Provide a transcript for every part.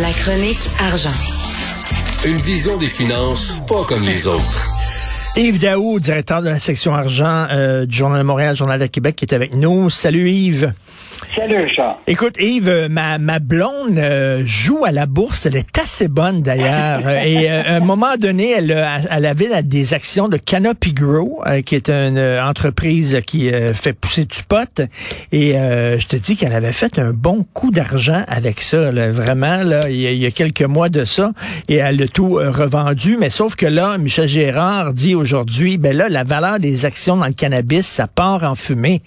La chronique argent. Une vision des finances pas comme les autres. Yves Daou, directeur de la section argent euh, du Journal de Montréal, Journal de Québec, qui est avec nous. Salut Yves. Salut, Richard. Écoute, Yves, euh, ma, ma blonde euh, joue à la bourse. Elle est assez bonne d'ailleurs. et à un moment donné, elle, elle avait des actions de Canopy Grow, qui est une entreprise qui fait pousser du pot. Et je te dis qu'elle avait fait un bon coup d'argent avec ça. vraiment, là, il y, a, quelques mois de ça. Et elle a tout revendu. Mais sauf que là, Michel Gérard dit aujourd'hui, ben là, la valeur des actions dans le cannabis, ça part en fumée.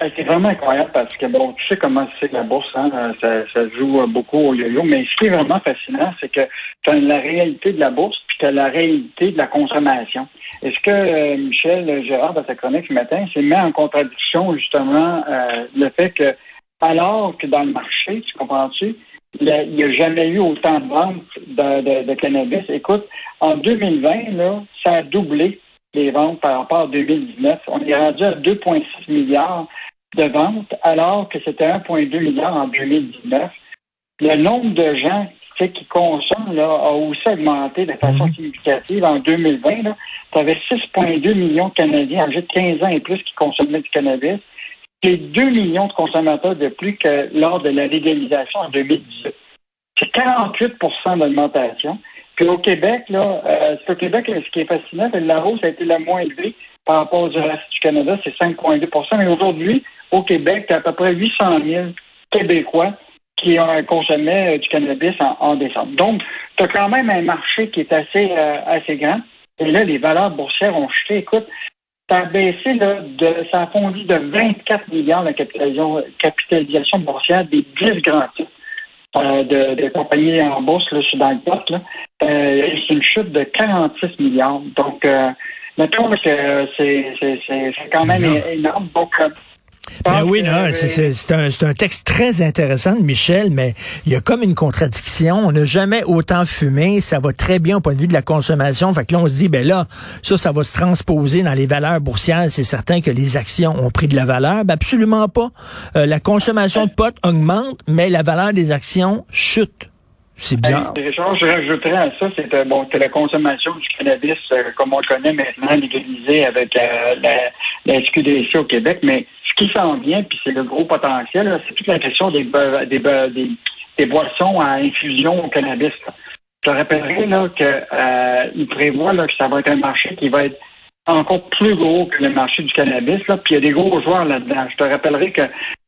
C'est vraiment incroyable parce que, bon, tu sais comment c'est la bourse, hein, ça, ça, joue beaucoup au yo-yo, mais ce qui est vraiment fascinant, c'est que tu as la réalité de la bourse puis tu as la réalité de la consommation. Est-ce que euh, Michel Gérard, dans sa chronique ce matin, s'est mis en contradiction, justement, euh, le fait que, alors que dans le marché, tu comprends-tu, il n'y a, jamais eu autant de ventes de, de, cannabis. Écoute, en 2020, là, ça a doublé les ventes par rapport à 2019. On est rendu à 2,6 milliards de ventes, alors que c'était 1,2 milliard en 2019. Le nombre de gens qui consomment là, a aussi augmenté de façon mhm. significative. En 2020, tu avais 6,2 millions de Canadiens âgés de 15 ans et plus qui consommaient du cannabis. C'est 2 millions de consommateurs de plus que lors de la légalisation en 2018. C'est 48% d'augmentation. Puis au Québec, là, euh, au Québec, ce qui est fascinant, c'est que la hausse a été la moins élevée par rapport au reste du Canada, c'est 5,2% Mais aujourd'hui, au Québec, tu as à peu près 800 000 Québécois qui ont consommé euh, du cannabis en, décembre. Donc, tu as quand même un marché qui est assez, euh, assez grand. Et là, les valeurs boursières ont chuté. Écoute, ça a baissé, là, de, ça a fondu de 24 milliards la capitalisation, capitalisation boursière des 10 grands titres euh, de, compagnies en bourse, là, dans le poste. c'est une chute de 46 milliards. Donc, mettons que c'est quand même énorme. Donc, ben oui, non, c'est un, un, texte très intéressant de Michel, mais il y a comme une contradiction. On n'a jamais autant fumé, ça va très bien au point de vue de la consommation. Fait que là, on se dit, ben là, ça, ça va se transposer dans les valeurs boursières. C'est certain que les actions ont pris de la valeur. Ben absolument pas. Euh, la consommation de pot augmente, mais la valeur des actions chute. C'est bien. je rajouterais à ça, c'est euh, bon, que la consommation du cannabis, euh, comme on le connaît maintenant, légalisée avec la, la SQDC au Québec, mais qui s'en vient, puis c'est le gros potentiel, c'est toute la question des, des, boissons à infusion au cannabis. Je te rappellerai là, qu'il euh, prévoit là, que ça va être un marché qui va être encore plus gros que le marché du cannabis. Là, puis il y a des gros joueurs là-dedans. Je te rappellerai que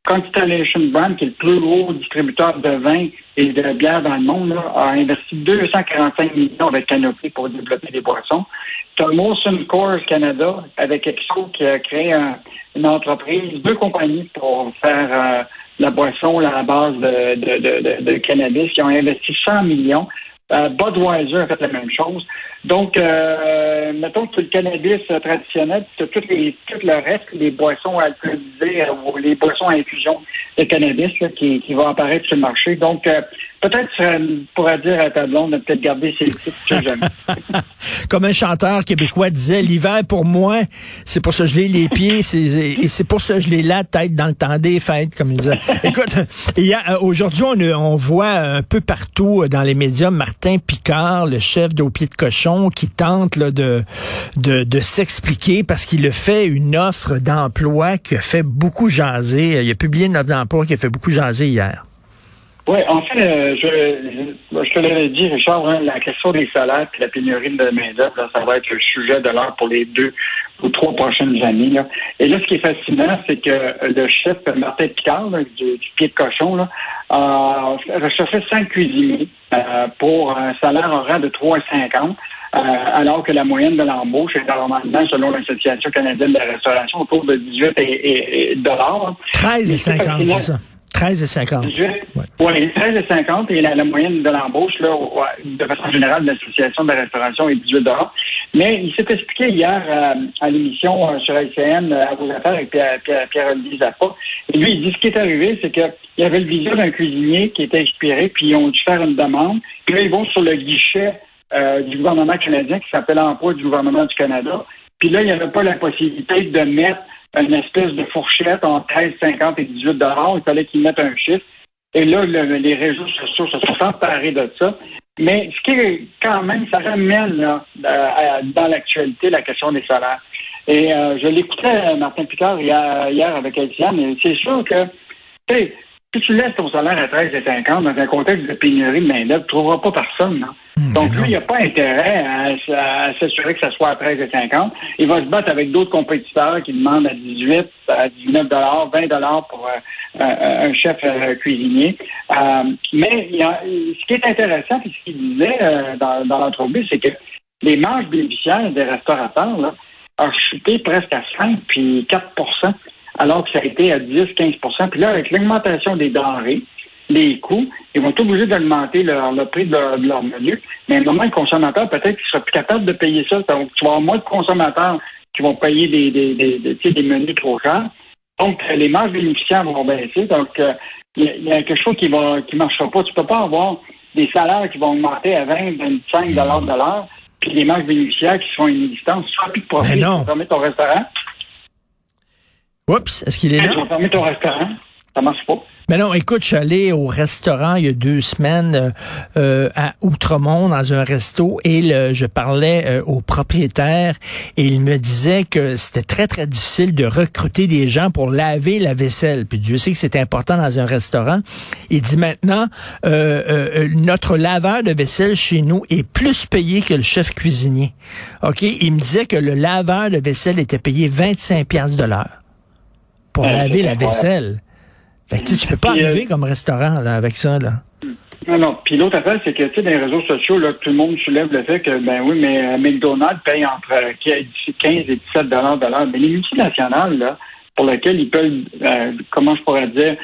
Constellation Brand, qui est le plus gros distributeur de vin et de bière dans le monde, a investi 245 millions avec Canopy pour développer des boissons. Tu as Molson Coors Canada avec Exo qui a créé une entreprise, deux compagnies pour faire euh, la boisson à la base de, cannabis qui ont investi 100 millions. Euh, Budweiser a fait la même chose. Donc, euh, mettons que le cannabis traditionnel, tu tout, les, tout le reste, les boissons alcoolisées euh, ou les boissons à infusion de cannabis qui, qui vont apparaître sur le marché. Donc, euh, peut-être tu pourrais dire à ta blonde de peut-être garder ses titres jamais. Comme un chanteur québécois disait, l'hiver pour moi, c'est pour se geler les pieds et c'est pour se geler la tête dans le temps des fêtes, comme il disait. Écoute, aujourd'hui, on, on voit un peu partout dans les médias Martin Picard, le chef d'Au Pied de Cochon, qui tente de, de, s'expliquer parce qu'il a fait une offre d'emploi qui a fait beaucoup jaser. Il a publié une offre d'emploi qui a fait beaucoup jaser hier. Oui, en fait, euh, je, je te l'avais dit, Richard, hein, la question des salaires et la pénurie de main-d'œuvre, ça va être le sujet de l'heure pour les deux ou trois prochaines années. Et là, ce qui est fascinant, c'est que le chef Martin Picard, du, pied de cochon, là, a recherché cinq cuisiniers euh, pour un salaire horaire de 3,50 euh, alors que la moyenne de l'embauche est normalement, selon l'Association canadienne de la restauration, autour de 18 et, dollars. 13 et 50, c'est ça. 13 et 50. Oui, 13 et 50 et la, moyenne de l'embauche, là, de façon générale, de l'Association de la restauration est 18 Mais il s'est expliqué hier euh, à l'émission euh, sur LCN à vos affaires avec Pierre-Olivier Zappa. Et lui, il dit ce qui est arrivé, c'est qu'il y avait le visage d'un cuisinier qui était inspiré, puis ils ont dû faire une demande. Puis là, ils vont sur le guichet euh, du gouvernement canadien qui s'appelle Emploi du gouvernement du Canada. Puis là, il n'y avait pas la possibilité de mettre une espèce de fourchette entre 13,50 et 18 Il fallait qu'ils mettent un chiffre. Et là, les réseaux sociaux se sont emparés de ça. Mais ce qui est quand même, ça ramène là, dans l'actualité la question des salaires. Et euh, je l'écoutais, Martin Picard, hier, avec Étienne, et c'est sûr que, si tu laisses ton salaire à 13,50 dans un contexte de pénurie de main-d'œuvre, tu ne trouveras pas personne. Hmm, Donc, lui, il n'y a pas intérêt à, s'assurer que ça soit à 13,50. Il va se battre avec d'autres compétiteurs qui demandent à 18, à 19 20 pour euh, euh, un chef euh, cuisinier. mais il y a, ce qui est intéressant, et ce qu'il disait dans, dans l'entrevue, c'est que les marges bénéficiaires des restaurateurs là, ont chuté presque à 5 puis 4 alors que ça a été à 10-15% Puis là, avec l'augmentation des denrées, les coûts, ils vont être obligés d'augmenter leur, le prix de leur, menu. Mais à un moment, le consommateur, peut-être qu'il sera plus capable de payer ça. Donc, tu vas avoir moins de consommateurs qui vont payer des, des, des, des menus trop chers. Donc, les marges bénéficiaires vont baisser. Donc, euh, il y, a quelque chose qui va qui marchera pas. Tu peux pas avoir des salaires qui vont augmenter à 20, 25 de l'heure, puis les marges bénéficiaires qui sont inexistantes. Tu plus de profit. Tu vas ton restaurant. Oups, est-ce qu'il est là? Tu vas fermer ton restaurant. Ça marche pas. Mais non, écoute, je suis allé au restaurant il y a deux semaines euh, euh, à Outremont dans un resto et je parlais euh, au propriétaire et il me disait que c'était très très difficile de recruter des gens pour laver la vaisselle. Puis Dieu sait que c'est important dans un restaurant. Il dit maintenant notre laveur de vaisselle chez nous est plus payé que le chef cuisinier. Ok, il me disait que le laveur de vaisselle était payé 25 pièces de l'heure pour laver la vaisselle. Fait que, tu peux pas arriver euh, comme restaurant là, avec ça. Là. Non, non. Puis l'autre affaire, c'est que, tu sais, dans les réseaux sociaux, là, tout le monde soulève le fait que, ben oui, mais euh, McDonald's paye entre 15 euh, et 17 dollars de l'heure. Mais les multinationales, là, pour lesquelles ils peuvent, comment je pourrais dire,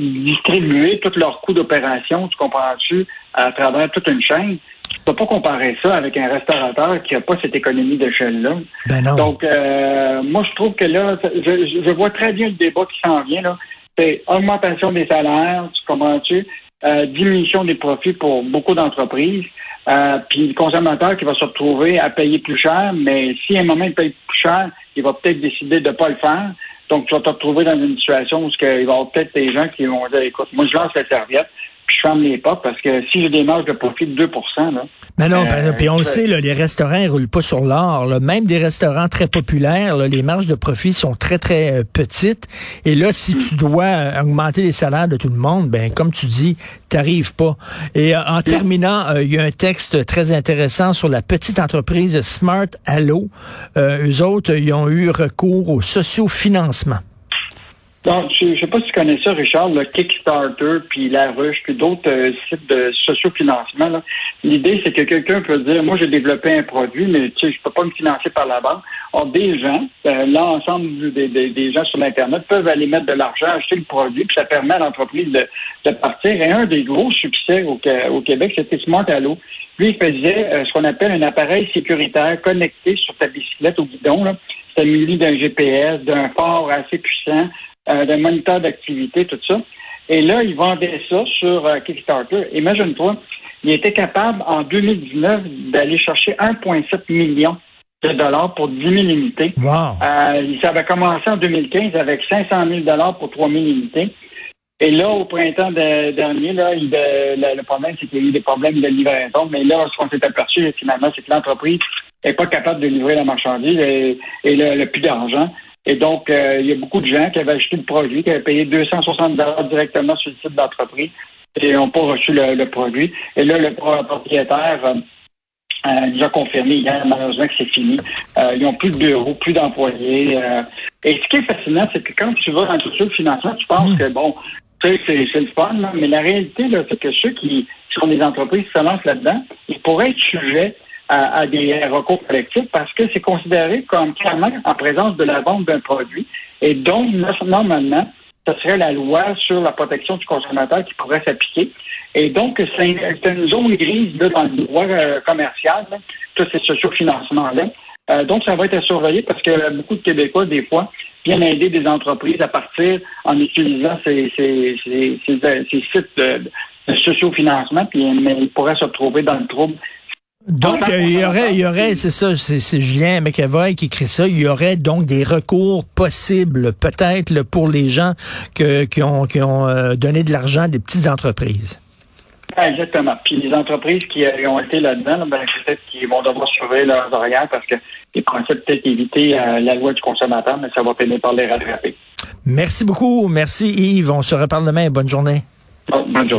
distribuer tous leurs coûts d'opération, tu comprends-tu, à travers toute une chaîne, peux pas comparer ça avec un restaurateur qui n'a pas cette économie d'échelle-là. Ben non. Donc, moi, je trouve que là, je, je vois très bien le débat qui s'en vient, là c'est augmentation des salaires, tu comprends-tu? Euh, diminution des profits pour beaucoup d'entreprises. Euh, puis le consommateur qui va se retrouver à payer plus cher, mais si à un moment il paye plus cher, il va peut-être décider de ne pas le faire. Donc, tu vas te retrouver dans une situation où il va y avoir peut-être des gens qui vont dire, écoute, moi, je lance la serviette, puis je ferme les portes parce que si j'ai des marges de profit de 2 là. Mais non, euh, puis on le sait, là, les restaurants ne roulent pas sur l'or. Même des restaurants très populaires, là, les marges de profit sont très, très euh, petites. Et là, si tu dois euh, augmenter les salaires de tout le monde, ben comme tu dis, t'arrives pas. Et en terminant, il y a un texte très intéressant sur la petite entreprise Smart Allo. eux autres, ils ont eu recours au sociofinancement. Je ne sais pas si tu connais ça, Richard, le Kickstarter, puis La Ruche, puis d'autres euh, sites de sociofinancement. L'idée, c'est que quelqu'un peut dire, moi, j'ai développé un produit, mais tu sais, je peux pas me financer par la banque. Or, des gens, euh, l'ensemble des, des, gens sur l'Internet peuvent aller mettre de l'argent, acheter le produit, puis ça permet à l'entreprise de, de, partir. Et un des gros succès au, au Québec, c'était Smart Allo. Lui, il faisait euh, ce qu'on appelle un appareil sécuritaire connecté sur ta bicyclette au guidon. C'était muni d'un GPS, d'un port assez puissant, euh, moniteur d'activité, tout ça. Et là, ils vendaient ça sur euh, Kickstarter. Imagine-toi, il était capable en 2019 d'aller chercher 1,7 million de dollars pour 10 000 unités. Wow. Euh, ça avait commencé en 2015 avec 500 000 dollars pour 3 000 unités. Et là, au printemps dernier, là, il, le, problème, c'est qu'il y a eu des problèmes de livraison. Mais là, ce qu'on s'est aperçu, finalement, c'est que l'entreprise n'est pas capable de livrer la marchandise et, et le, le plus d'argent. Et donc, euh, il y a beaucoup de gens qui avaient acheté le produit, qui avaient payé 260 directement sur le site d'entreprise et n'ont pas reçu le, produit. Et là, le propriétaire euh, euh, nous a confirmé hier, malheureusement, que c'est fini. ils n'ont plus de bureau, plus d'employés. et ce qui est fascinant, c'est que quand tu vas dans le financement, tu penses mmh. que, bon, c'est, c'est le fun, mais la réalité, c'est que ceux qui sont des entreprises qui se lancent là-dedans, ils pourraient être sujets à, des recours collectifs parce que c'est considéré comme clairement en présence de la vente d'un produit et donc normalement ce serait la loi sur la protection du consommateur qui pourrait s'appliquer. Et donc, c'est une zone grise dans le droit euh, commercial, tous ces sociofinancements-là. Euh, donc, ça va être à surveiller parce que beaucoup de Québécois, des fois, viennent aider des entreprises à partir en utilisant ces, ces, ces, ces sites de, de sociofinancement, puis mais ils pourraient se retrouver dans le trouble Donc, il y aurait, il y aurait, que- c'est ça, c'est Julien McEvoy qui écrit ça, il y aurait donc des recours possibles, peut-être, pour les gens que, qui ont, qui ont euh, donné de l'argent à des petites entreprises. Ouais, Exactement. Puis les entreprises qui euh, ont été là-dedans, là, ben, peut-être qu'ils vont devoir surveiller leurs arrières parce qu'ils pensaient peut-être éviter euh, la loi du consommateur, mais ça va finir par les rattraper. Merci beaucoup. Merci Yves. On se reparle demain. Bonne journée. Bon, bonne journée.